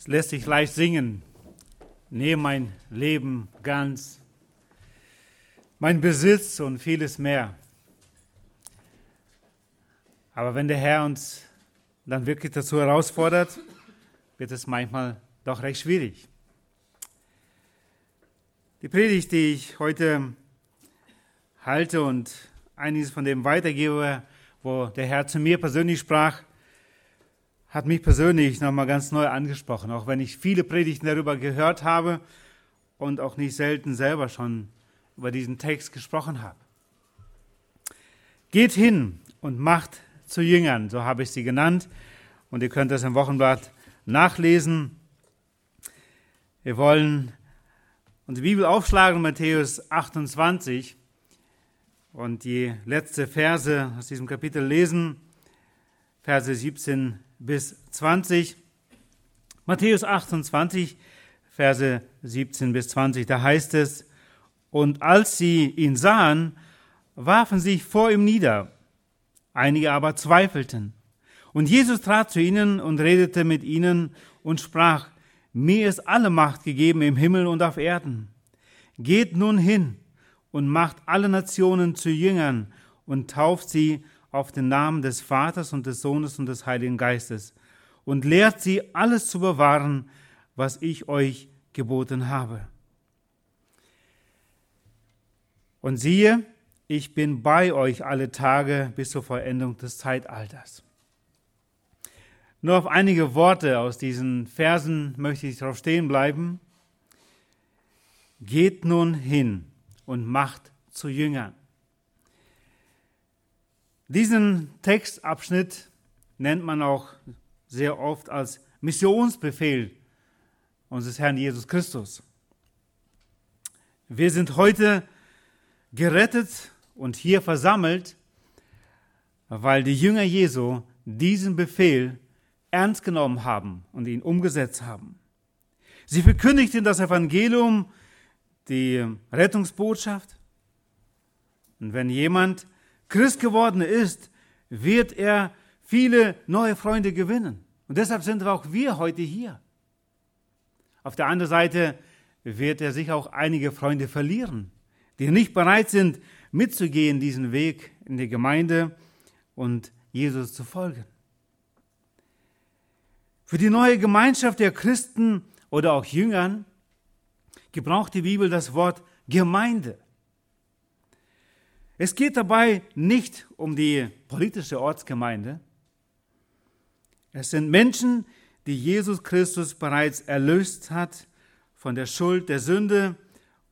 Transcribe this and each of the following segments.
Es lässt sich leicht singen. Nehme mein Leben ganz, mein Besitz und vieles mehr. Aber wenn der Herr uns dann wirklich dazu herausfordert, wird es manchmal doch recht schwierig. Die Predigt, die ich heute halte und einiges von dem weitergebe, wo der Herr zu mir persönlich sprach, hat mich persönlich nochmal ganz neu angesprochen, auch wenn ich viele Predigten darüber gehört habe und auch nicht selten selber schon über diesen Text gesprochen habe. Geht hin und macht zu Jüngern, so habe ich sie genannt. Und ihr könnt das im Wochenblatt nachlesen. Wir wollen unsere Bibel aufschlagen, Matthäus 28, und die letzte Verse aus diesem Kapitel lesen, Verse 17 bis 20. Matthäus 28, Verse 17 bis 20, da heißt es, und als sie ihn sahen, warfen sich vor ihm nieder. Einige aber zweifelten. Und Jesus trat zu ihnen und redete mit ihnen und sprach, mir ist alle Macht gegeben im Himmel und auf Erden. Geht nun hin und macht alle Nationen zu Jüngern und tauft sie auf den Namen des Vaters und des Sohnes und des Heiligen Geistes und lehrt sie alles zu bewahren, was ich euch geboten habe. Und siehe, ich bin bei euch alle Tage bis zur Vollendung des Zeitalters. Nur auf einige Worte aus diesen Versen möchte ich darauf stehen bleiben. Geht nun hin und macht zu Jüngern. Diesen Textabschnitt nennt man auch sehr oft als Missionsbefehl unseres Herrn Jesus Christus. Wir sind heute gerettet und hier versammelt, weil die Jünger Jesu diesen Befehl ernst genommen haben und ihn umgesetzt haben. Sie verkündigten das Evangelium, die Rettungsbotschaft. Und wenn jemand Christ geworden ist, wird er viele neue Freunde gewinnen. Und deshalb sind auch wir heute hier. Auf der anderen Seite wird er sich auch einige Freunde verlieren, die nicht bereit sind, mitzugehen diesen Weg in die Gemeinde und Jesus zu folgen. Für die neue Gemeinschaft der Christen oder auch Jüngern gebraucht die Bibel das Wort Gemeinde. Es geht dabei nicht um die politische Ortsgemeinde. Es sind Menschen, die Jesus Christus bereits erlöst hat von der Schuld der Sünde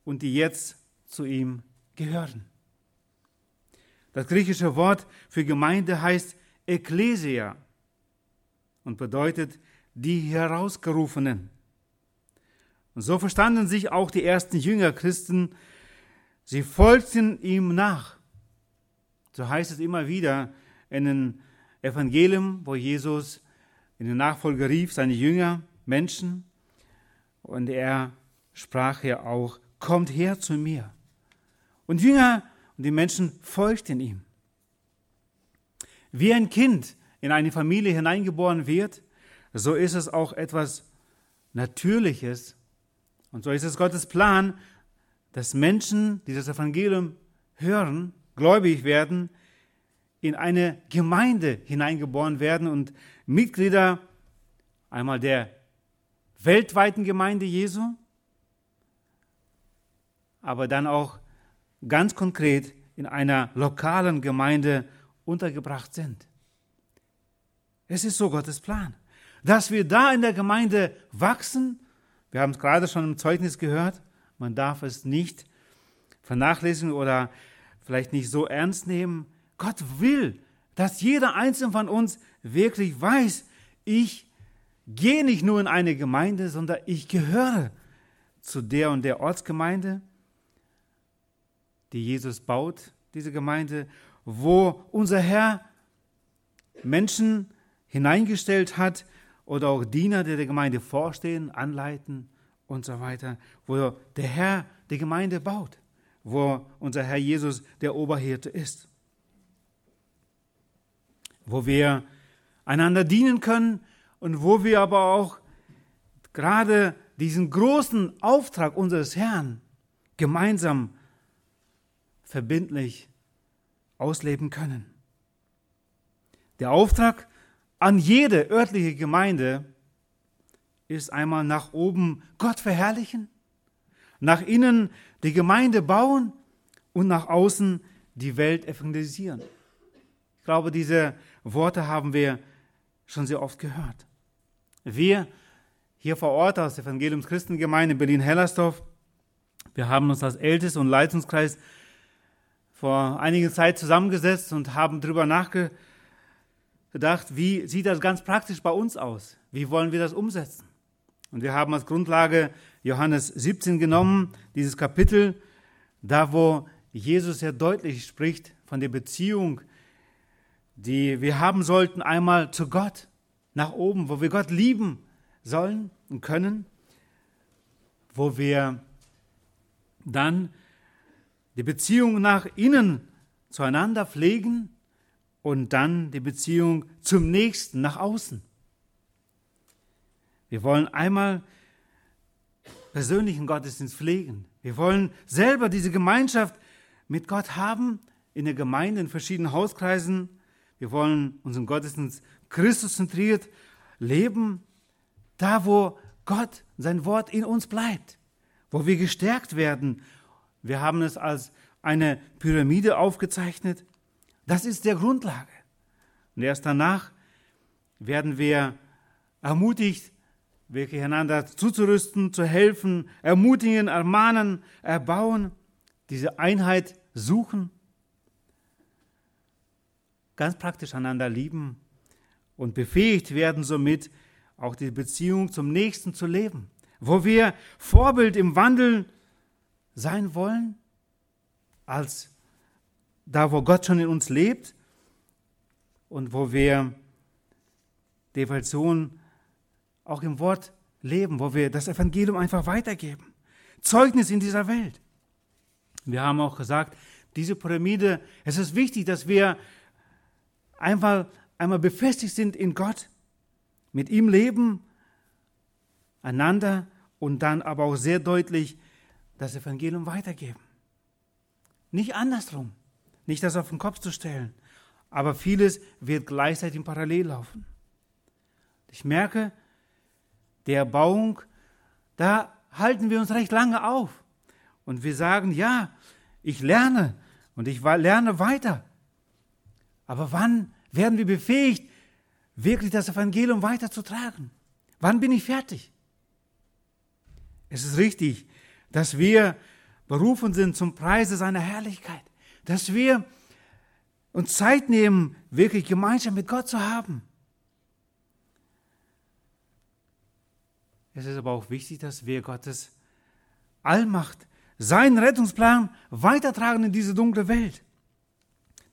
und die jetzt zu ihm gehören. Das griechische Wort für Gemeinde heißt Ekklesia und bedeutet die Herausgerufenen. Und so verstanden sich auch die ersten Jünger Christen. Sie folgten ihm nach. So heißt es immer wieder in den Evangelien, wo Jesus in den Nachfolger rief, seine Jünger, Menschen, und er sprach ja auch, kommt her zu mir. Und Jünger und die Menschen folgten ihm. Wie ein Kind in eine Familie hineingeboren wird, so ist es auch etwas Natürliches. Und so ist es Gottes Plan, dass Menschen, die das Evangelium hören, gläubig werden, in eine Gemeinde hineingeboren werden und Mitglieder einmal der weltweiten Gemeinde Jesu, aber dann auch ganz konkret in einer lokalen Gemeinde untergebracht sind. Es ist so Gottes Plan, dass wir da in der Gemeinde wachsen. Wir haben es gerade schon im Zeugnis gehört. Man darf es nicht vernachlässigen oder vielleicht nicht so ernst nehmen. Gott will, dass jeder Einzelne von uns wirklich weiß, ich gehe nicht nur in eine Gemeinde, sondern ich gehöre zu der und der Ortsgemeinde, die Jesus baut, diese Gemeinde, wo unser Herr Menschen hineingestellt hat oder auch Diener, die der Gemeinde vorstehen, anleiten und so weiter, wo der Herr die Gemeinde baut wo unser Herr Jesus der Oberhirte ist. Wo wir einander dienen können und wo wir aber auch gerade diesen großen Auftrag unseres Herrn gemeinsam verbindlich ausleben können. Der Auftrag an jede örtliche Gemeinde ist einmal nach oben Gott verherrlichen, nach innen die Gemeinde bauen und nach außen die Welt evangelisieren. Ich glaube, diese Worte haben wir schon sehr oft gehört. Wir hier vor Ort aus der Evangeliums Christengemeinde Berlin-Hellersdorf, wir haben uns als Ältest- und Leitungskreis vor einiger Zeit zusammengesetzt und haben darüber nachgedacht, wie sieht das ganz praktisch bei uns aus? Wie wollen wir das umsetzen? Und wir haben als Grundlage Johannes 17 genommen, dieses Kapitel, da wo Jesus sehr deutlich spricht von der Beziehung, die wir haben sollten einmal zu Gott, nach oben, wo wir Gott lieben sollen und können, wo wir dann die Beziehung nach innen zueinander pflegen und dann die Beziehung zum Nächsten nach außen. Wir wollen einmal persönlichen Gottesdienst pflegen. Wir wollen selber diese Gemeinschaft mit Gott haben in der Gemeinde, in verschiedenen Hauskreisen. Wir wollen unseren Gottesdienst Christus zentriert leben, da wo Gott, sein Wort in uns bleibt, wo wir gestärkt werden. Wir haben es als eine Pyramide aufgezeichnet. Das ist der Grundlage. Und erst danach werden wir ermutigt, wirklich einander zuzurüsten, zu helfen, ermutigen, ermahnen, erbauen, diese Einheit suchen, ganz praktisch einander lieben und befähigt werden somit, auch die Beziehung zum Nächsten zu leben, wo wir Vorbild im Wandel sein wollen, als da, wo Gott schon in uns lebt und wo wir die Evolution auch im Wort leben, wo wir das Evangelium einfach weitergeben. Zeugnis in dieser Welt. Wir haben auch gesagt, diese Pyramide, es ist wichtig, dass wir einfach einmal befestigt sind in Gott, mit ihm leben, einander und dann aber auch sehr deutlich das Evangelium weitergeben. Nicht andersrum, nicht das auf den Kopf zu stellen, aber vieles wird gleichzeitig parallel laufen. Ich merke, der Erbauung, da halten wir uns recht lange auf. Und wir sagen, ja, ich lerne und ich lerne weiter. Aber wann werden wir befähigt, wirklich das Evangelium weiterzutragen? Wann bin ich fertig? Es ist richtig, dass wir berufen sind zum Preise seiner Herrlichkeit, dass wir uns Zeit nehmen, wirklich Gemeinschaft mit Gott zu haben. Es ist aber auch wichtig, dass wir Gottes Allmacht, seinen Rettungsplan weitertragen in diese dunkle Welt.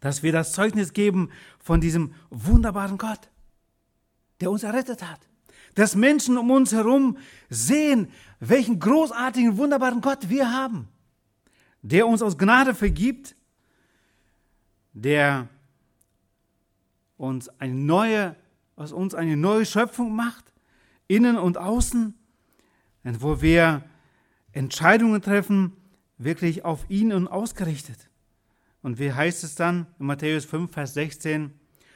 Dass wir das Zeugnis geben von diesem wunderbaren Gott, der uns errettet hat. Dass Menschen um uns herum sehen, welchen großartigen, wunderbaren Gott wir haben, der uns aus Gnade vergibt, der uns eine neue, aus uns eine neue Schöpfung macht, innen und außen, wo wir Entscheidungen treffen, wirklich auf ihn und ausgerichtet. Und wie heißt es dann in Matthäus 5, Vers 16?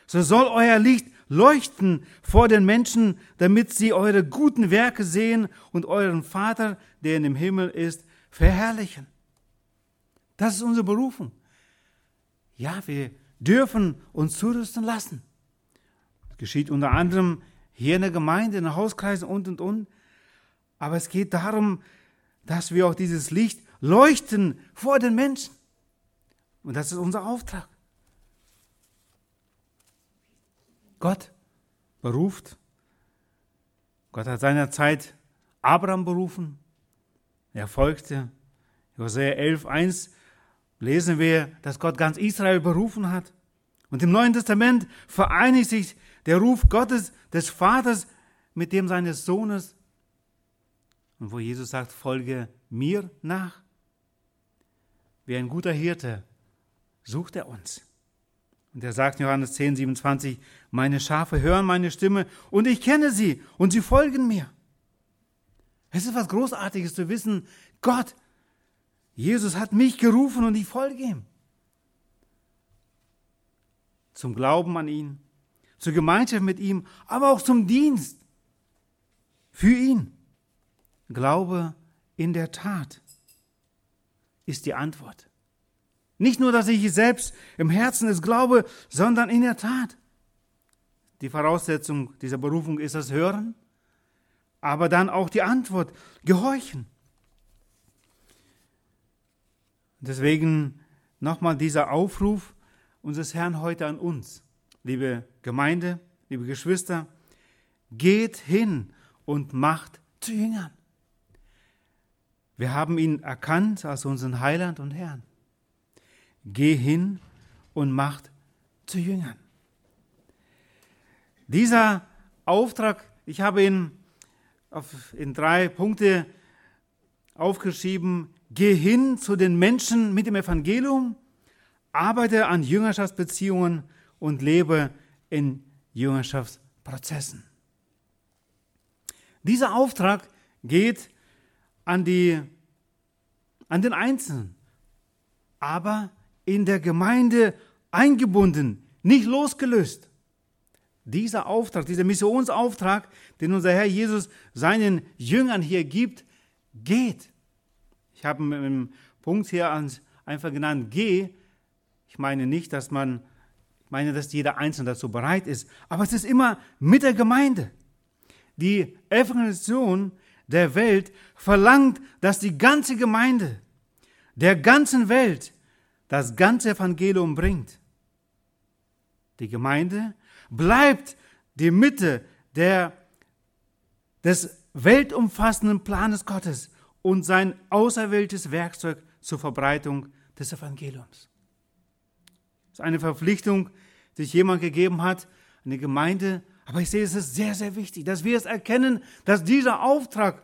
So soll euer Licht leuchten vor den Menschen, damit sie eure guten Werke sehen und euren Vater, der in dem Himmel ist, verherrlichen. Das ist unsere Berufung. Ja, wir dürfen uns zurüsten lassen. Das geschieht unter anderem hier in der Gemeinde, in den Hauskreisen und, und, und. Aber es geht darum, dass wir auch dieses Licht leuchten vor den Menschen. Und das ist unser Auftrag. Gott beruft. Gott hat seinerzeit Abraham berufen. Er folgte. Hosea 11, 1 lesen wir, dass Gott ganz Israel berufen hat. Und im Neuen Testament vereinigt sich der Ruf Gottes, des Vaters, mit dem seines Sohnes. Und wo Jesus sagt, folge mir nach. Wie ein guter Hirte sucht er uns. Und er sagt in Johannes 10, 27, meine Schafe hören meine Stimme und ich kenne sie und sie folgen mir. Es ist was Großartiges zu wissen, Gott, Jesus hat mich gerufen und ich folge ihm. Zum Glauben an ihn, zur Gemeinschaft mit ihm, aber auch zum Dienst für ihn. Glaube in der Tat ist die Antwort. Nicht nur, dass ich selbst im Herzen es glaube, sondern in der Tat. Die Voraussetzung dieser Berufung ist das Hören, aber dann auch die Antwort, Gehorchen. Deswegen nochmal dieser Aufruf unseres Herrn heute an uns, liebe Gemeinde, liebe Geschwister, geht hin und macht zu Jüngern. Wir haben ihn erkannt als unseren Heiland und Herrn. Geh hin und macht zu Jüngern. Dieser Auftrag, ich habe ihn auf, in drei Punkte aufgeschrieben. Geh hin zu den Menschen mit dem Evangelium, arbeite an Jüngerschaftsbeziehungen und lebe in Jüngerschaftsprozessen. Dieser Auftrag geht an, die, an den Einzelnen, aber in der Gemeinde eingebunden, nicht losgelöst. Dieser Auftrag, dieser Missionsauftrag, den unser Herr Jesus seinen Jüngern hier gibt, geht. Ich habe im Punkt hier einfach genannt, geh. Ich meine nicht, dass man, ich meine, dass jeder Einzelne dazu bereit ist, aber es ist immer mit der Gemeinde. Die Evangelisation der Welt verlangt, dass die ganze Gemeinde der ganzen Welt das ganze Evangelium bringt. Die Gemeinde bleibt die Mitte der, des weltumfassenden Planes Gottes und sein auserwähltes Werkzeug zur Verbreitung des Evangeliums. Das ist eine Verpflichtung, die sich jemand gegeben hat, eine Gemeinde. Aber ich sehe, es ist sehr, sehr wichtig, dass wir es erkennen, dass dieser Auftrag,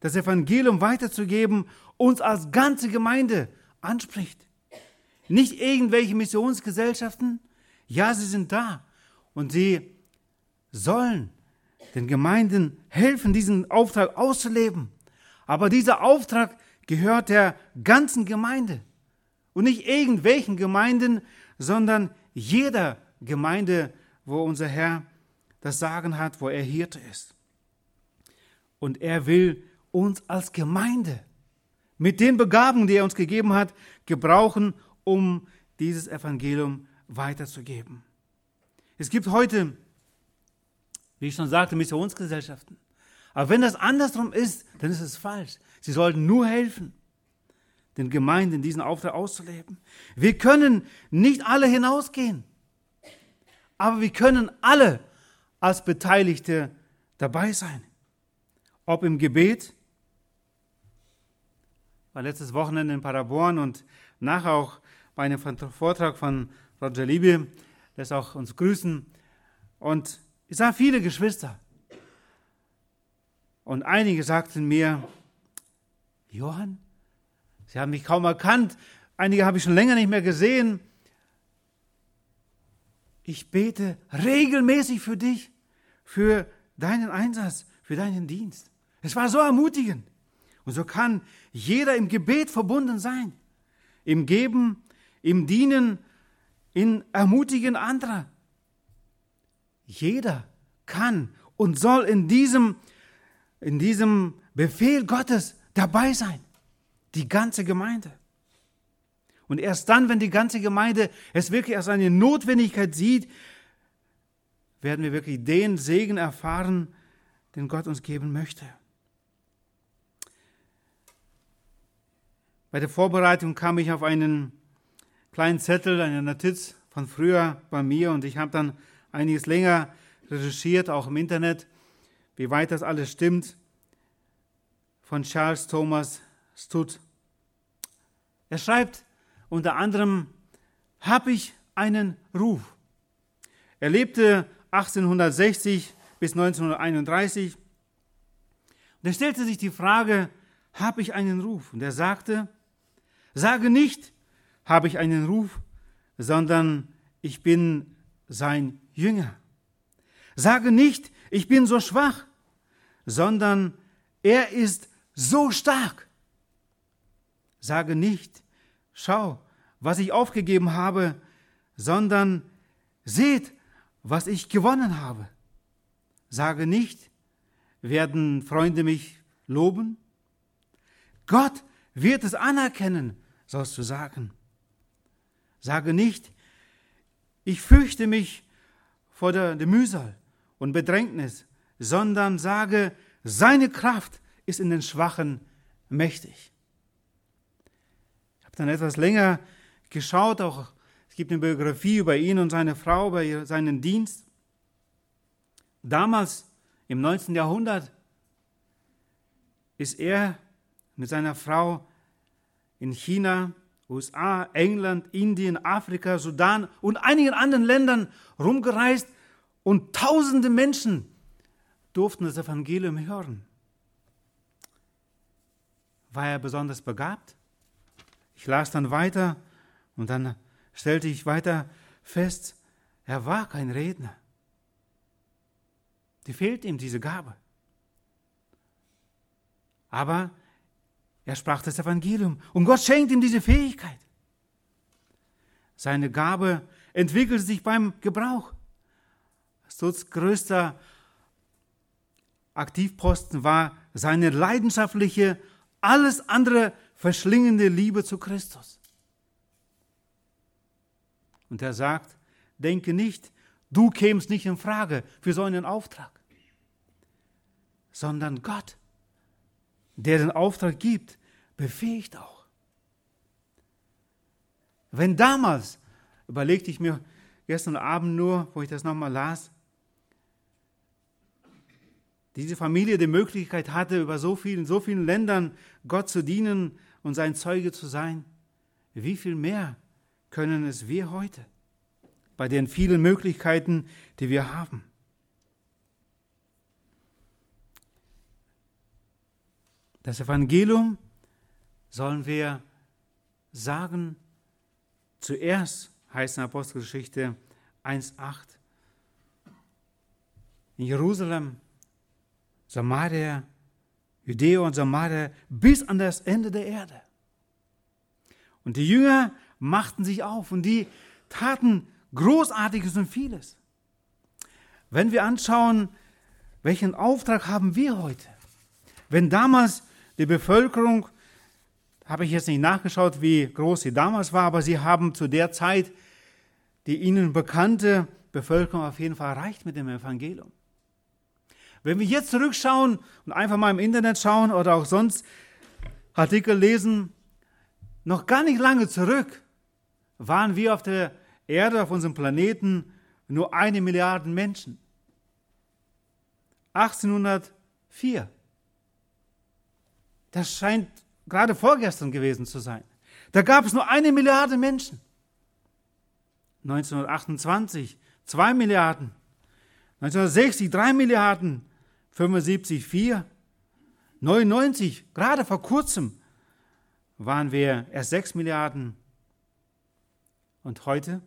das Evangelium weiterzugeben, uns als ganze Gemeinde anspricht. Nicht irgendwelche Missionsgesellschaften. Ja, sie sind da. Und sie sollen den Gemeinden helfen, diesen Auftrag auszuleben. Aber dieser Auftrag gehört der ganzen Gemeinde. Und nicht irgendwelchen Gemeinden, sondern jeder Gemeinde, wo unser Herr das Sagen hat, wo er Hirte ist. Und er will uns als Gemeinde mit den Begabungen, die er uns gegeben hat, gebrauchen, um dieses Evangelium weiterzugeben. Es gibt heute, wie ich schon sagte, Missionsgesellschaften. Aber wenn das andersrum ist, dann ist es falsch. Sie sollten nur helfen, den Gemeinden diesen Auftrag auszuleben. Wir können nicht alle hinausgehen, aber wir können alle als Beteiligte dabei sein. Ob im Gebet, war letztes Wochenende in Paderborn und nachher auch bei einem Vortrag von Roger Liebe, lässt auch uns grüßen. Und ich sah viele Geschwister. Und einige sagten mir, Johann, Sie haben mich kaum erkannt, einige habe ich schon länger nicht mehr gesehen. Ich bete regelmäßig für dich, für deinen Einsatz, für deinen Dienst. Es war so ermutigend. Und so kann jeder im Gebet verbunden sein, im Geben, im Dienen, in Ermutigen anderer. Jeder kann und soll in diesem, in diesem Befehl Gottes dabei sein. Die ganze Gemeinde. Und erst dann, wenn die ganze Gemeinde es wirklich als eine Notwendigkeit sieht, werden wir wirklich den Segen erfahren, den Gott uns geben möchte. Bei der Vorbereitung kam ich auf einen kleinen Zettel, eine Notiz von früher bei mir und ich habe dann einiges länger recherchiert, auch im Internet, wie weit das alles stimmt, von Charles Thomas Stutt. Er schreibt unter anderem, habe ich einen Ruf. Er lebte 1860 bis 1931 und er stellte sich die Frage, habe ich einen Ruf? Und er sagte, Sage nicht, habe ich einen Ruf, sondern ich bin sein Jünger. Sage nicht, ich bin so schwach, sondern er ist so stark. Sage nicht, schau, was ich aufgegeben habe, sondern seht, was ich gewonnen habe. Sage nicht, werden Freunde mich loben? Gott wird es anerkennen, sollst du sagen. Sage nicht, ich fürchte mich vor der, Mühsal und Bedrängnis, sondern sage, seine Kraft ist in den Schwachen mächtig. Habe dann etwas länger geschaut, auch es gibt eine Biografie über ihn und seine Frau, über seinen Dienst. Damals, im 19. Jahrhundert, ist er mit seiner Frau in China, USA, England, Indien, Afrika, Sudan und einigen anderen Ländern rumgereist und tausende Menschen durften das Evangelium hören. War er besonders begabt? Ich las dann weiter und dann stellte ich weiter fest, er war kein Redner. Die fehlt ihm diese Gabe. Aber er sprach das Evangelium und Gott schenkt ihm diese Fähigkeit. Seine Gabe entwickelte sich beim Gebrauch. Stutz größter Aktivposten war seine leidenschaftliche, alles andere verschlingende Liebe zu Christus. Und er sagt, denke nicht, du kämst nicht in Frage für so einen Auftrag, sondern Gott, der den Auftrag gibt, befähigt auch. Wenn damals, überlegte ich mir gestern Abend nur, wo ich das nochmal las, diese Familie die Möglichkeit hatte, über so vielen, so vielen Ländern Gott zu dienen und sein Zeuge zu sein, wie viel mehr können es wir heute bei den vielen Möglichkeiten, die wir haben? Das Evangelium sollen wir sagen, zuerst heißt in Apostelgeschichte 1.8, in Jerusalem Samaria, Judäa und Samaria bis an das Ende der Erde. Und die Jünger machten sich auf und die taten Großartiges und vieles. Wenn wir anschauen, welchen Auftrag haben wir heute? Wenn damals die Bevölkerung, habe ich jetzt nicht nachgeschaut, wie groß sie damals war, aber sie haben zu der Zeit die ihnen bekannte Bevölkerung auf jeden Fall erreicht mit dem Evangelium. Wenn wir jetzt zurückschauen und einfach mal im Internet schauen oder auch sonst Artikel lesen, noch gar nicht lange zurück waren wir auf der Erde, auf unserem Planeten, nur eine Milliarde Menschen. 1804. Das scheint gerade vorgestern gewesen zu sein. Da gab es nur eine Milliarde Menschen. 1928 zwei Milliarden. 1960 drei Milliarden. 75, 4, 99, gerade vor kurzem waren wir erst 6 Milliarden und heute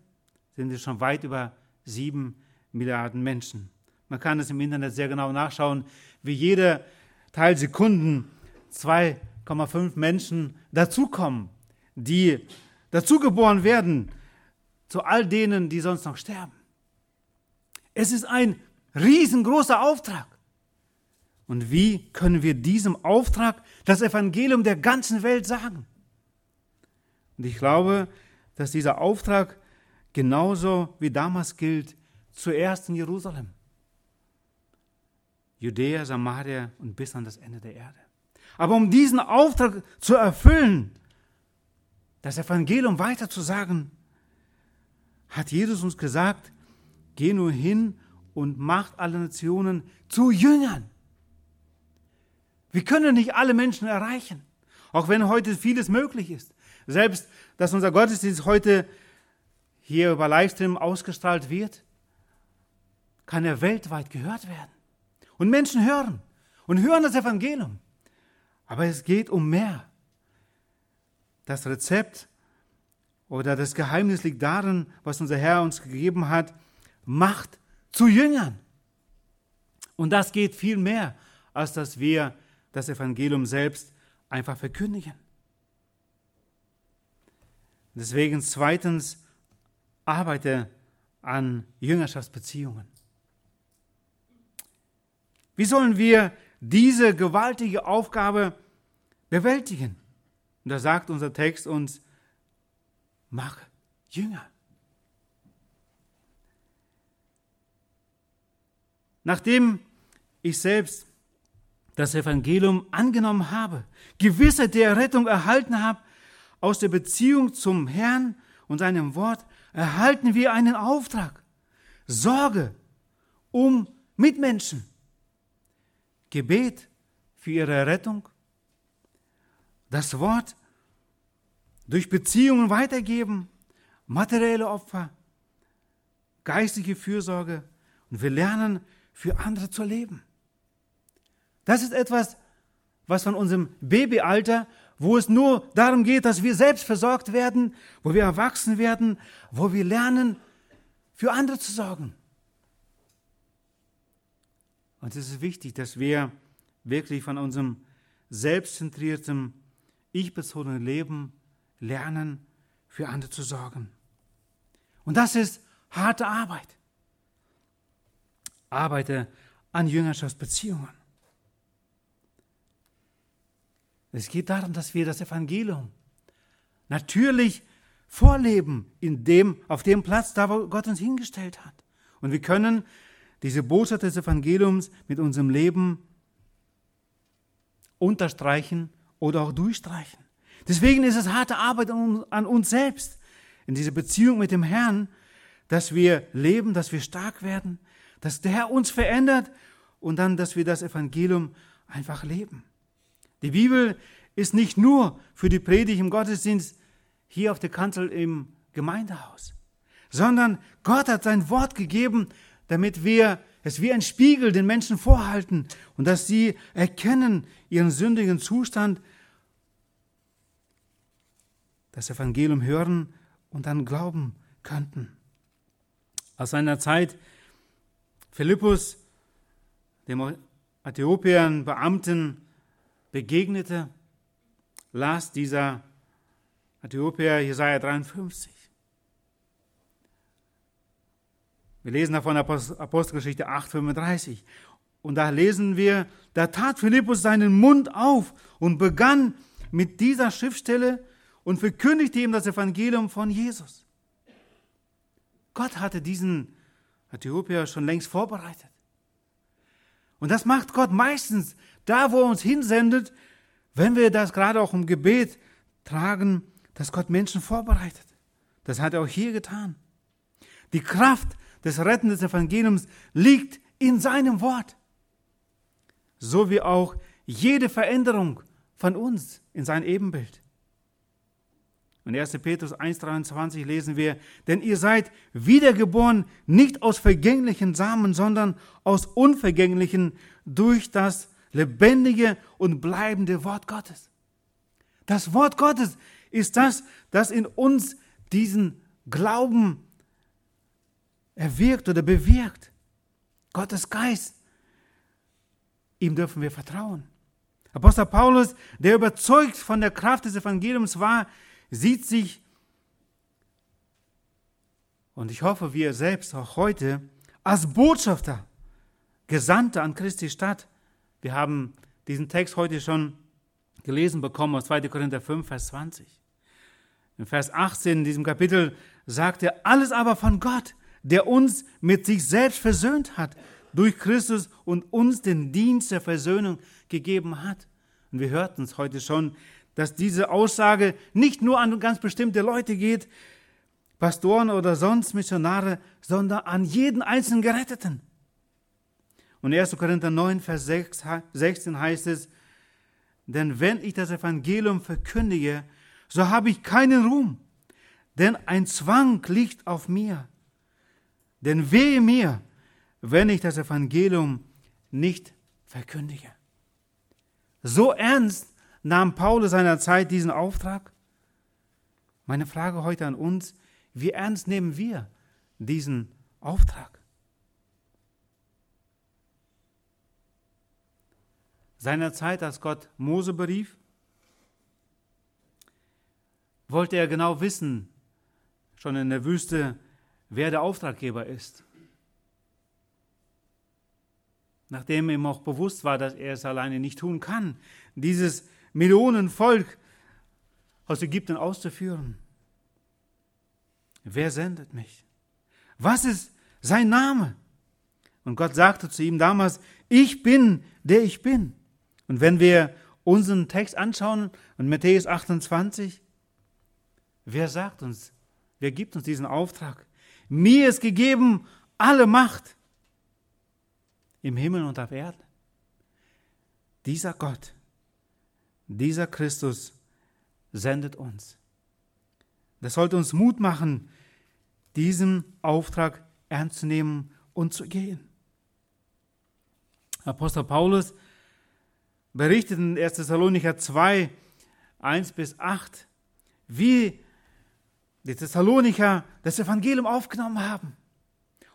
sind es schon weit über 7 Milliarden Menschen. Man kann es im Internet sehr genau nachschauen, wie jede Teilsekunden 2,5 Menschen dazukommen, die dazugeboren werden zu all denen, die sonst noch sterben. Es ist ein riesengroßer Auftrag. Und wie können wir diesem Auftrag das Evangelium der ganzen Welt sagen? Und ich glaube, dass dieser Auftrag genauso wie damals gilt, zuerst in Jerusalem, Judäa, Samaria und bis an das Ende der Erde. Aber um diesen Auftrag zu erfüllen, das Evangelium weiter zu sagen, hat Jesus uns gesagt, geh nur hin und macht alle Nationen zu Jüngern. Wir können nicht alle Menschen erreichen, auch wenn heute vieles möglich ist. Selbst, dass unser Gottesdienst heute hier über Livestream ausgestrahlt wird, kann er weltweit gehört werden. Und Menschen hören und hören das Evangelium. Aber es geht um mehr. Das Rezept oder das Geheimnis liegt darin, was unser Herr uns gegeben hat, Macht zu Jüngern. Und das geht viel mehr, als dass wir das Evangelium selbst einfach verkündigen. Deswegen zweitens, arbeite an Jüngerschaftsbeziehungen. Wie sollen wir diese gewaltige Aufgabe bewältigen? Und da sagt unser Text uns, mach Jünger. Nachdem ich selbst das Evangelium angenommen habe, Gewissheit der Rettung erhalten habe, aus der Beziehung zum Herrn und seinem Wort, erhalten wir einen Auftrag. Sorge um Mitmenschen. Gebet für ihre Rettung. Das Wort durch Beziehungen weitergeben. Materielle Opfer. Geistige Fürsorge. Und wir lernen, für andere zu leben. Das ist etwas, was von unserem Babyalter, wo es nur darum geht, dass wir selbst versorgt werden, wo wir erwachsen werden, wo wir lernen, für andere zu sorgen. Und es ist wichtig, dass wir wirklich von unserem selbstzentrierten, ich-bezogenen Leben lernen, für andere zu sorgen. Und das ist harte Arbeit. Arbeite an Jüngerschaftsbeziehungen. Es geht darum, dass wir das Evangelium natürlich vorleben in dem, auf dem Platz, da wo Gott uns hingestellt hat. Und wir können diese Botschaft des Evangeliums mit unserem Leben unterstreichen oder auch durchstreichen. Deswegen ist es harte Arbeit an uns selbst, in dieser Beziehung mit dem Herrn, dass wir leben, dass wir stark werden, dass der Herr uns verändert und dann, dass wir das Evangelium einfach leben. Die Bibel ist nicht nur für die Predigt im Gottesdienst hier auf der Kanzel im Gemeindehaus, sondern Gott hat sein Wort gegeben, damit wir es wie ein Spiegel den Menschen vorhalten und dass sie erkennen ihren sündigen Zustand, das Evangelium hören und dann glauben könnten. Aus seiner Zeit Philippus, dem Äthiopiern Beamten, begegnete, las dieser Äthiopier Jesaja 53. Wir lesen davon Apostelgeschichte 8,35. Und da lesen wir, da tat Philippus seinen Mund auf und begann mit dieser Schriftstelle und verkündigte ihm das Evangelium von Jesus. Gott hatte diesen Äthiopier schon längst vorbereitet. Und das macht Gott meistens da, wo er uns hinsendet, wenn wir das gerade auch im Gebet tragen, dass Gott Menschen vorbereitet. Das hat er auch hier getan. Die Kraft des rettenden Evangeliums liegt in seinem Wort. So wie auch jede Veränderung von uns in sein Ebenbild. In 1. Petrus 1,23 lesen wir, denn ihr seid wiedergeboren nicht aus vergänglichen Samen, sondern aus unvergänglichen durch das lebendige und bleibende Wort Gottes. Das Wort Gottes ist das, das in uns diesen Glauben erwirkt oder bewirkt. Gottes Geist. Ihm dürfen wir vertrauen. Apostel Paulus, der überzeugt von der Kraft des Evangeliums war, sieht sich, und ich hoffe, wir selbst auch heute, als Botschafter, Gesandter an Christi Stadt. Wir haben diesen Text heute schon gelesen bekommen aus 2. Korinther 5, Vers 20. In Vers 18 in diesem Kapitel sagt er, alles aber von Gott, der uns mit sich selbst versöhnt hat durch Christus und uns den Dienst der Versöhnung gegeben hat. Und wir hörten es heute schon, dass diese Aussage nicht nur an ganz bestimmte Leute geht, Pastoren oder sonst Missionare, sondern an jeden einzelnen Geretteten. Und 1. Korinther 9, Vers 16 heißt es, denn wenn ich das Evangelium verkündige, so habe ich keinen Ruhm, denn ein Zwang liegt auf mir. Denn wehe mir, wenn ich das Evangelium nicht verkündige. So ernst nahm Paulus seinerzeit diesen Auftrag. Meine Frage heute an uns, wie ernst nehmen wir diesen Auftrag? Seiner Zeit, als Gott Mose berief, wollte er genau wissen, schon in der Wüste, wer der Auftraggeber ist. Nachdem ihm auch bewusst war, dass er es alleine nicht tun kann, dieses Millionenvolk aus Ägypten auszuführen. Wer sendet mich? Was ist sein Name? Und Gott sagte zu ihm damals, ich bin, der ich bin. Und wenn wir unseren Text anschauen, in Matthäus 28, wer sagt uns, wer gibt uns diesen Auftrag? Mir ist gegeben alle Macht im Himmel und auf Erden. Dieser Gott, dieser Christus sendet uns. Das sollte uns Mut machen, diesen Auftrag ernst zu nehmen und zu gehen. Apostel Paulus berichtet in 1. Thessalonicher 2, 1 bis 8, wie die Thessalonicher das Evangelium aufgenommen haben.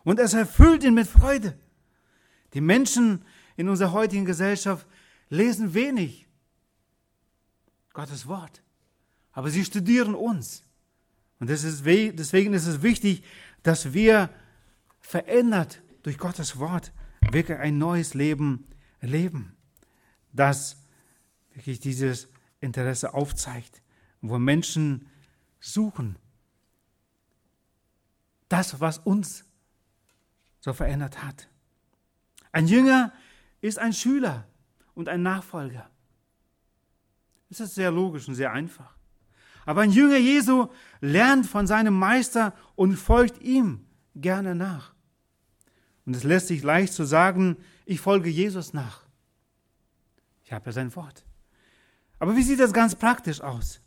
Und es erfüllt ihn mit Freude. Die Menschen in unserer heutigen Gesellschaft lesen wenig Gottes Wort, aber sie studieren uns. Und deswegen ist es wichtig, dass wir verändert durch Gottes Wort wirklich ein neues Leben leben, das wirklich dieses Interesse aufzeigt, wo Menschen suchen. Das, was uns so verändert hat. Ein Jünger ist ein Schüler und ein Nachfolger. Das ist sehr logisch und sehr einfach. Aber ein Jünger Jesu lernt von seinem Meister und folgt ihm gerne nach. Und es lässt sich leicht zu sagen, ich folge Jesus nach. Ich habe ja sein Wort. Aber wie sieht das ganz praktisch aus?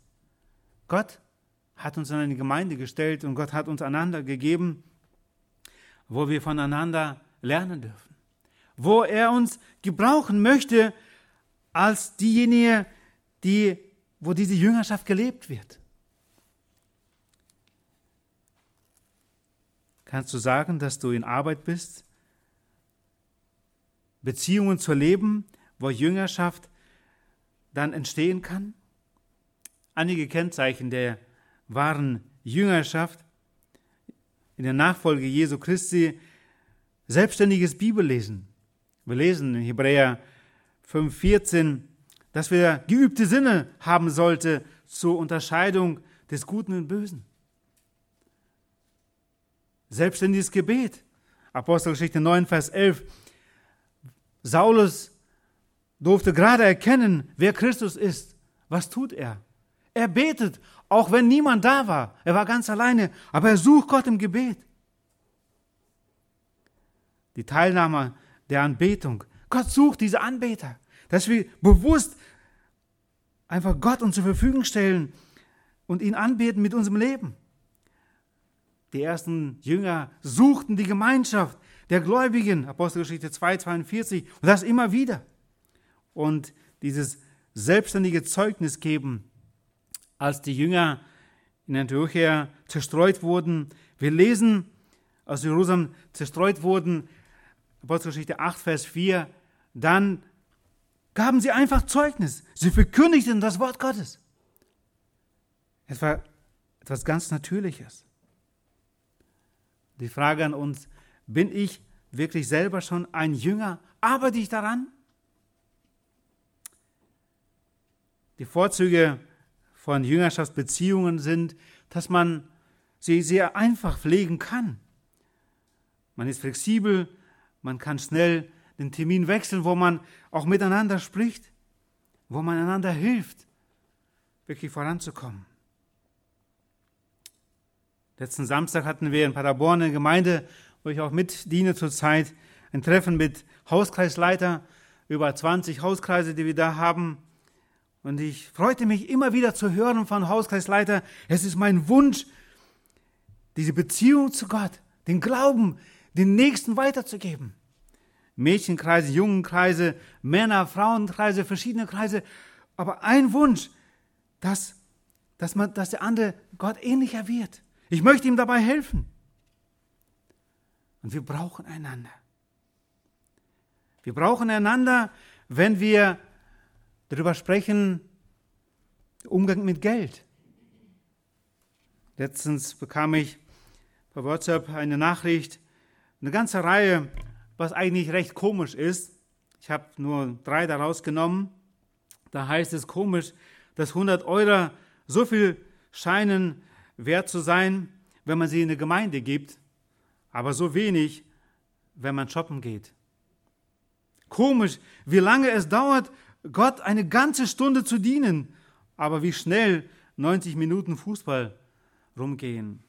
Gott hat uns in eine Gemeinde gestellt und Gott hat uns einander gegeben, wo wir voneinander lernen dürfen wo er uns gebrauchen möchte als diejenige, die, wo diese Jüngerschaft gelebt wird. Kannst du sagen, dass du in Arbeit bist? Beziehungen zu leben, wo Jüngerschaft dann entstehen kann? Einige Kennzeichen der wahren Jüngerschaft in der Nachfolge Jesu Christi, selbstständiges Bibellesen, wir lesen in Hebräer 5,14, dass wir geübte Sinne haben sollte zur Unterscheidung des Guten und Bösen. Selbstständiges Gebet. Apostelgeschichte 9, Vers 11. Saulus durfte gerade erkennen, wer Christus ist. Was tut er? Er betet, auch wenn niemand da war. Er war ganz alleine, aber er sucht Gott im Gebet. Die Teilnahme der Anbetung. Gott sucht diese Anbeter, dass wir bewusst einfach Gott uns zur Verfügung stellen und ihn anbeten mit unserem Leben. Die ersten Jünger suchten die Gemeinschaft der Gläubigen, Apostelgeschichte 2, 42, und das immer wieder. Und dieses selbstständige Zeugnis geben, als die Jünger in Antiochia zerstreut wurden. Wir lesen, aus Jerusalem zerstreut wurden, Apostelgeschichte 8, Vers 4, dann gaben sie einfach Zeugnis. Sie verkündigten das Wort Gottes. Es war etwas ganz Natürliches. Die Frage an uns, bin ich wirklich selber schon ein Jünger? Arbeite ich daran? Die Vorzüge von Jüngerschaftsbeziehungen sind, dass man sie sehr einfach pflegen kann. Man ist flexibel, man kann schnell den Termin wechseln, wo man auch miteinander spricht, wo man einander hilft, wirklich voranzukommen. Letzten Samstag hatten wir in Paderborn eine Gemeinde, wo ich auch mitdiene zurzeit, ein Treffen mit Hauskreisleiter, über 20 Hauskreise, die wir da haben. Und ich freute mich immer wieder zu hören von Hauskreisleiter, es ist mein Wunsch, diese Beziehung zu Gott, den Glauben, den Nächsten weiterzugeben. Mädchenkreise, Jungenkreise, Männer, Frauenkreise, verschiedene Kreise. Aber ein Wunsch, dass, dass, man, dass der andere Gott ähnlicher wird. Ich möchte ihm dabei helfen. Und wir brauchen einander. Wir brauchen einander, wenn wir darüber sprechen, Umgang mit Geld. Letztens bekam ich bei WhatsApp eine Nachricht, eine ganze Reihe, was eigentlich recht komisch ist. Ich habe nur drei daraus genommen. Da heißt es komisch, dass 100 Euro so viel scheinen wert zu sein, wenn man sie in eine Gemeinde gibt, aber so wenig, wenn man shoppen geht. Komisch, wie lange es dauert, Gott eine ganze Stunde zu dienen, aber wie schnell 90 Minuten Fußball rumgehen.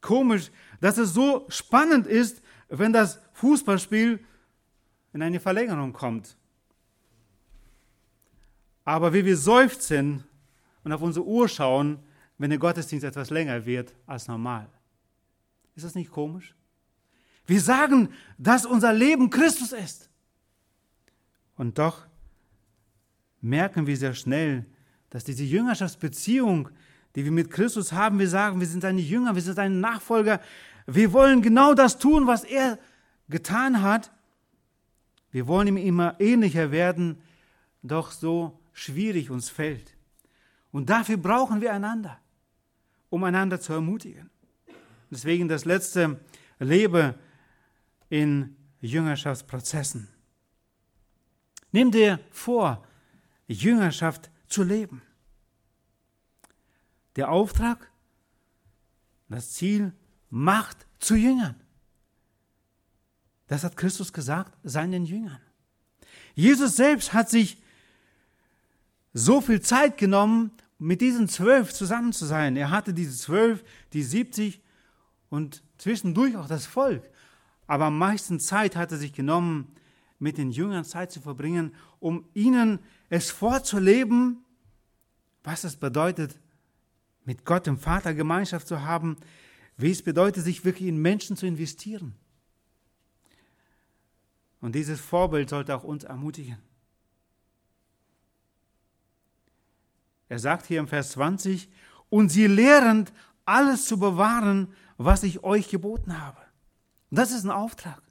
Komisch, dass es so spannend ist, wenn das Fußballspiel in eine Verlängerung kommt. Aber wie wir seufzen und auf unsere Uhr schauen, wenn der Gottesdienst etwas länger wird als normal. Ist das nicht komisch? Wir sagen, dass unser Leben Christus ist. Und doch merken wir sehr schnell, dass diese Jüngerschaftsbeziehung, die wir mit Christus haben, wir sagen, wir sind seine Jünger, wir sind seine Nachfolger, wir wollen genau das tun, was er getan hat. Wir wollen ihm immer ähnlicher werden, doch so schwierig uns fällt. Und dafür brauchen wir einander, um einander zu ermutigen. Deswegen das letzte Lebe in Jüngerschaftsprozessen. Nimm dir vor, Jüngerschaft zu leben. Der Auftrag, das Ziel, macht zu Jüngern. Das hat Christus gesagt seinen Jüngern. Jesus selbst hat sich so viel Zeit genommen, mit diesen zwölf zusammen zu sein. Er hatte diese zwölf, die siebzig und zwischendurch auch das Volk. Aber am meisten Zeit hat er sich genommen, mit den Jüngern Zeit zu verbringen, um ihnen es vorzuleben, was es bedeutet, mit Gott dem Vater Gemeinschaft zu haben, wie es bedeutet, sich wirklich in Menschen zu investieren. Und dieses Vorbild sollte auch uns ermutigen. Er sagt hier im Vers 20, und sie lehrend alles zu bewahren, was ich euch geboten habe. das ist ein Auftrag.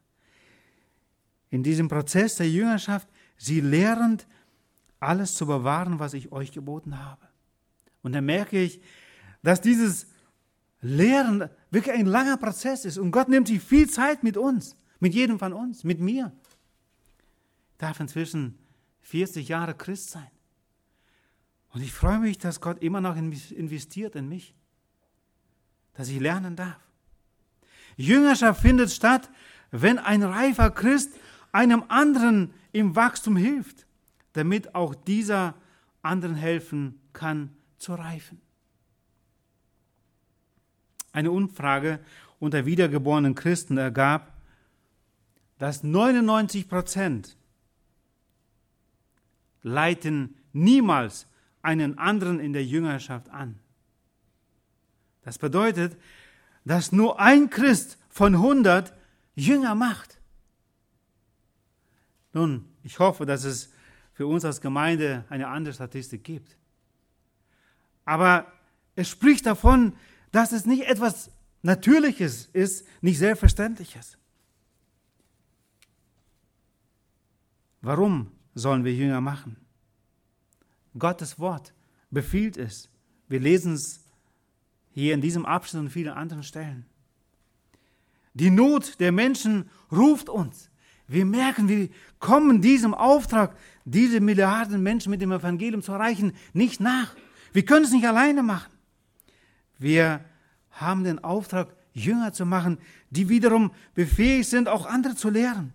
In diesem Prozess der Jüngerschaft, sie lehrend alles zu bewahren, was ich euch geboten habe. Und dann merke ich, dass dieses Lehren wirklich ein langer Prozess ist. Und Gott nimmt sich viel Zeit mit uns, mit jedem von uns, mit mir. Ich darf inzwischen 40 Jahre Christ sein. Und ich freue mich, dass Gott immer noch investiert in mich, dass ich lernen darf. Jüngerschaft findet statt, wenn ein reifer Christ einem anderen im Wachstum hilft, damit auch dieser anderen helfen kann zu reifen. Eine Umfrage unter wiedergeborenen Christen ergab, dass 99 Prozent leiten niemals einen anderen in der Jüngerschaft an. Das bedeutet, dass nur ein Christ von 100 Jünger macht. Nun, ich hoffe, dass es für uns als Gemeinde eine andere Statistik gibt. Aber es spricht davon, dass es nicht etwas Natürliches ist, nicht Selbstverständliches. Warum sollen wir Jünger machen? Gottes Wort befiehlt es. Wir lesen es hier in diesem Abschnitt und vielen anderen Stellen. Die Not der Menschen ruft uns. Wir merken, wir kommen diesem Auftrag, diese Milliarden Menschen mit dem Evangelium zu erreichen, nicht nach. Wir können es nicht alleine machen. Wir haben den Auftrag, Jünger zu machen, die wiederum befähigt sind, auch andere zu lehren.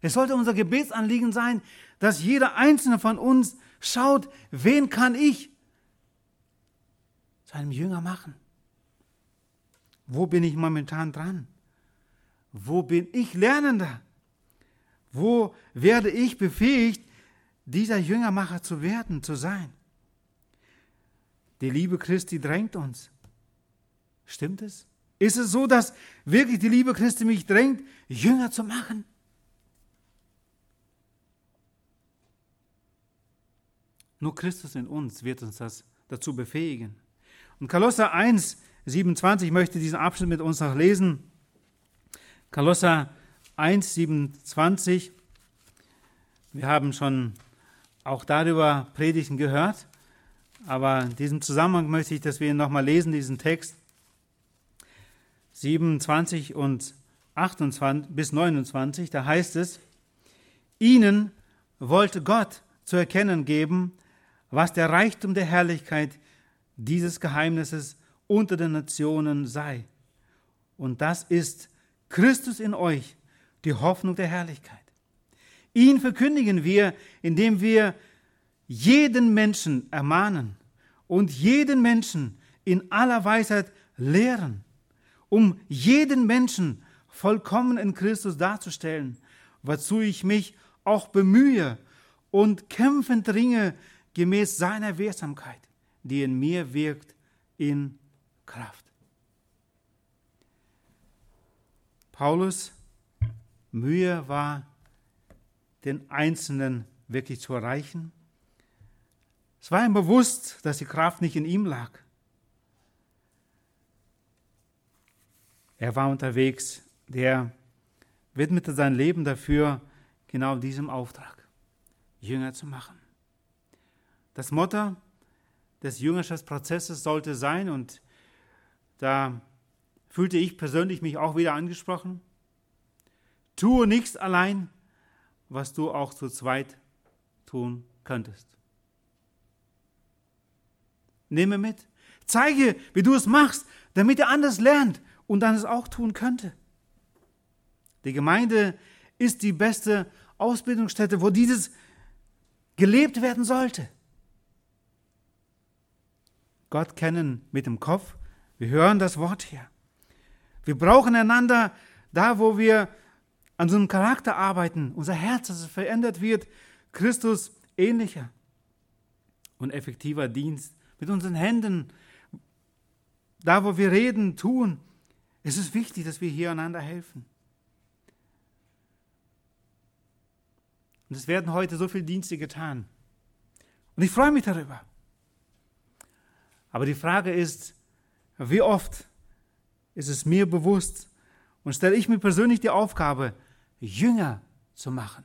Es sollte unser Gebetsanliegen sein, dass jeder einzelne von uns schaut, wen kann ich zu einem Jünger machen? Wo bin ich momentan dran? Wo bin ich Lernender? Wo werde ich befähigt, dieser Jüngermacher zu werden, zu sein? Die Liebe Christi drängt uns. Stimmt es? Ist es so, dass wirklich die Liebe Christi mich drängt, Jünger zu machen? Nur Christus in uns wird uns das dazu befähigen. Und Kolosser 1, 27 möchte diesen Abschnitt mit uns noch lesen. Kolosser 1, 27. Wir haben schon auch darüber Predigten gehört. Aber in diesem Zusammenhang möchte ich, dass wir ihn nochmal lesen, diesen Text. 27 und 28 bis 29, da heißt es, ihnen wollte Gott zu erkennen geben, was der Reichtum der Herrlichkeit dieses Geheimnisses unter den Nationen sei. Und das ist Christus in euch, die Hoffnung der Herrlichkeit. Ihn verkündigen wir, indem wir jeden Menschen ermahnen und jeden Menschen in aller Weisheit lehren, um jeden Menschen vollkommen in Christus darzustellen, wozu ich mich auch bemühe und kämpfend ringe gemäß seiner Wirksamkeit, die in mir wirkt in Kraft. Paulus Mühe war, den Einzelnen wirklich zu erreichen. Es war ihm bewusst, dass die Kraft nicht in ihm lag. Er war unterwegs, der widmete sein Leben dafür, genau diesem Auftrag, Jünger zu machen. Das Motto des Jüngerschaftsprozesses sollte sein, und da fühlte ich persönlich mich auch wieder angesprochen, tue nichts allein, was du auch zu zweit tun könntest. Nehme mit, zeige, wie du es machst, damit er anders lernt und dann es auch tun könnte. Die Gemeinde ist die beste Ausbildungsstätte, wo dieses gelebt werden sollte. Gott kennen mit dem Kopf, wir hören das Wort hier. Wir brauchen einander da, wo wir an unserem Charakter arbeiten, unser Herz, dass es verändert wird, Christus ähnlicher und effektiver Dienst mit unseren Händen, da wo wir reden, tun. Es ist wichtig, dass wir hier einander helfen. Und es werden heute so viele Dienste getan. Und ich freue mich darüber. Aber die Frage ist, wie oft ist es mir bewusst und stelle ich mir persönlich die Aufgabe, Jünger zu machen.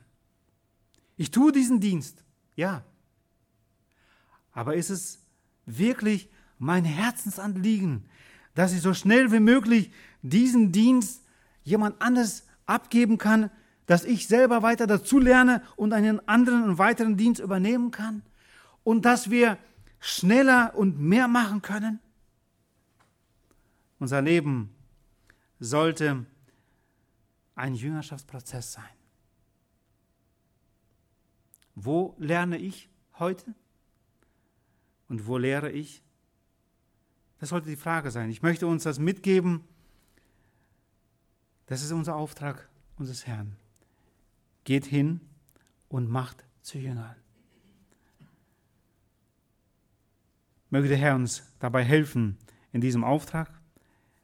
Ich tue diesen Dienst, ja. Aber ist es wirklich mein Herzensanliegen, dass ich so schnell wie möglich diesen Dienst jemand anders abgeben kann, dass ich selber weiter dazu lerne und einen anderen und weiteren Dienst übernehmen kann und dass wir schneller und mehr machen können? Unser Leben sollte ein Jüngerschaftsprozess sein. Wo lerne ich heute? Und wo lehre ich? Das sollte die Frage sein. Ich möchte uns das mitgeben. Das ist unser Auftrag unseres Herrn. Geht hin und macht zu Jüngern. Möge der Herr uns dabei helfen in diesem Auftrag.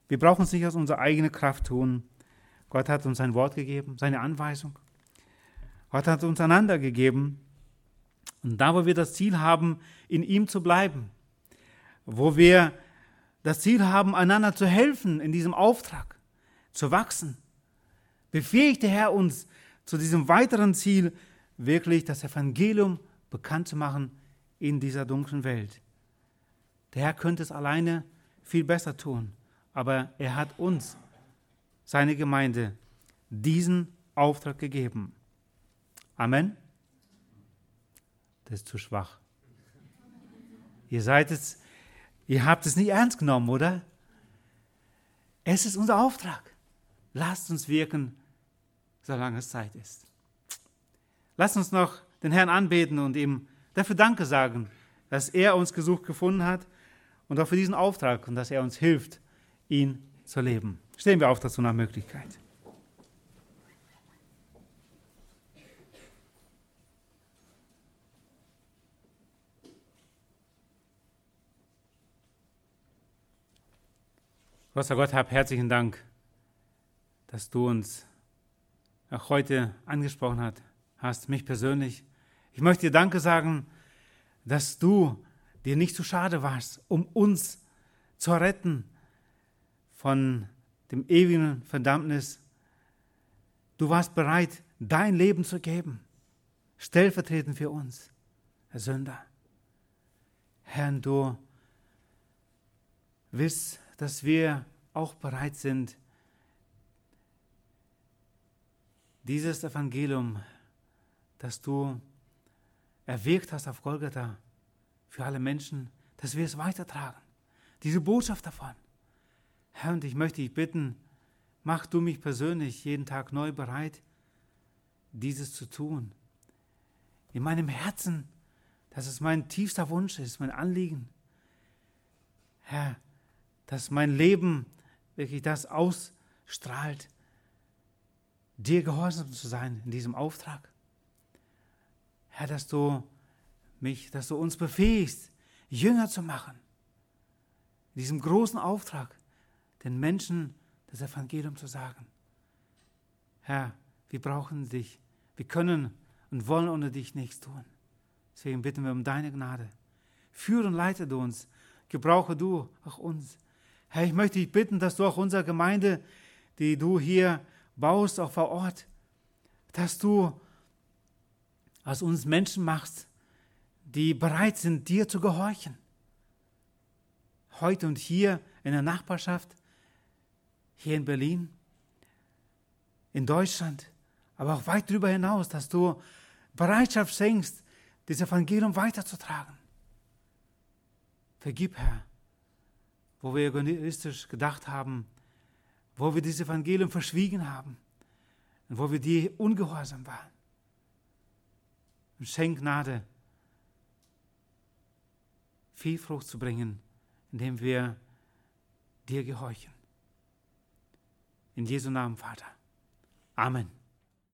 Wir brauchen es nicht aus unserer eigenen Kraft tun. Gott hat uns sein Wort gegeben, seine Anweisung. Gott hat uns einander gegeben. Und da, wo wir das Ziel haben, in ihm zu bleiben, wo wir das Ziel haben, einander zu helfen in diesem Auftrag, zu wachsen, befähigt der Herr uns zu diesem weiteren Ziel, wirklich das Evangelium bekannt zu machen in dieser dunklen Welt. Der Herr könnte es alleine viel besser tun, aber er hat uns seine Gemeinde diesen Auftrag gegeben. Amen. Das ist zu schwach. Ihr seid es, ihr habt es nicht ernst genommen, oder? Es ist unser Auftrag. Lasst uns wirken, solange es Zeit ist. Lasst uns noch den Herrn anbeten und ihm dafür Danke sagen, dass er uns gesucht gefunden hat und auch für diesen Auftrag und dass er uns hilft, ihn zu leben. Stehen wir auf dazu nach Möglichkeit. Großer Gott, hab herzlichen Dank, dass du uns auch heute angesprochen hast, mich persönlich. Ich möchte dir Danke sagen, dass du dir nicht zu schade warst, um uns zu retten von dem ewigen Verdammnis. Du warst bereit, dein Leben zu geben, stellvertretend für uns. Sünder. Herr, du willst, dass wir auch bereit sind, dieses Evangelium, das du erwirkt hast auf Golgatha für alle Menschen, dass wir es weitertragen. Diese Botschaft davon. Herr, und ich möchte dich bitten, mach du mich persönlich jeden Tag neu bereit, dieses zu tun. In meinem Herzen, dass es mein tiefster Wunsch ist, mein Anliegen. Herr, dass mein Leben wirklich das ausstrahlt, dir gehorsam zu sein in diesem Auftrag. Herr, dass du mich, dass du uns befähigst, Jünger zu machen. In diesem großen Auftrag, den Menschen das Evangelium zu sagen. Herr, wir brauchen dich. Wir können und wollen ohne dich nichts tun. Deswegen bitten wir um deine Gnade. Führe und leite du uns. Gebrauche du auch uns. Herr, ich möchte dich bitten, dass du auch unsere Gemeinde, die du hier baust, auch vor Ort, dass du aus uns Menschen machst, die bereit sind, dir zu gehorchen. Heute und hier in der Nachbarschaft, hier in Berlin, in Deutschland, aber auch weit darüber hinaus, dass du Bereitschaft schenkst, das Evangelium weiterzutragen. Vergib, Herr, wo wir egoistisch gedacht haben, wo wir dieses Evangelium verschwiegen haben und wo wir dir ungehorsam waren. Und schenk Gnade, viel Frucht zu bringen, indem wir dir gehorchen. In Jesu Namen, Vater. Amen.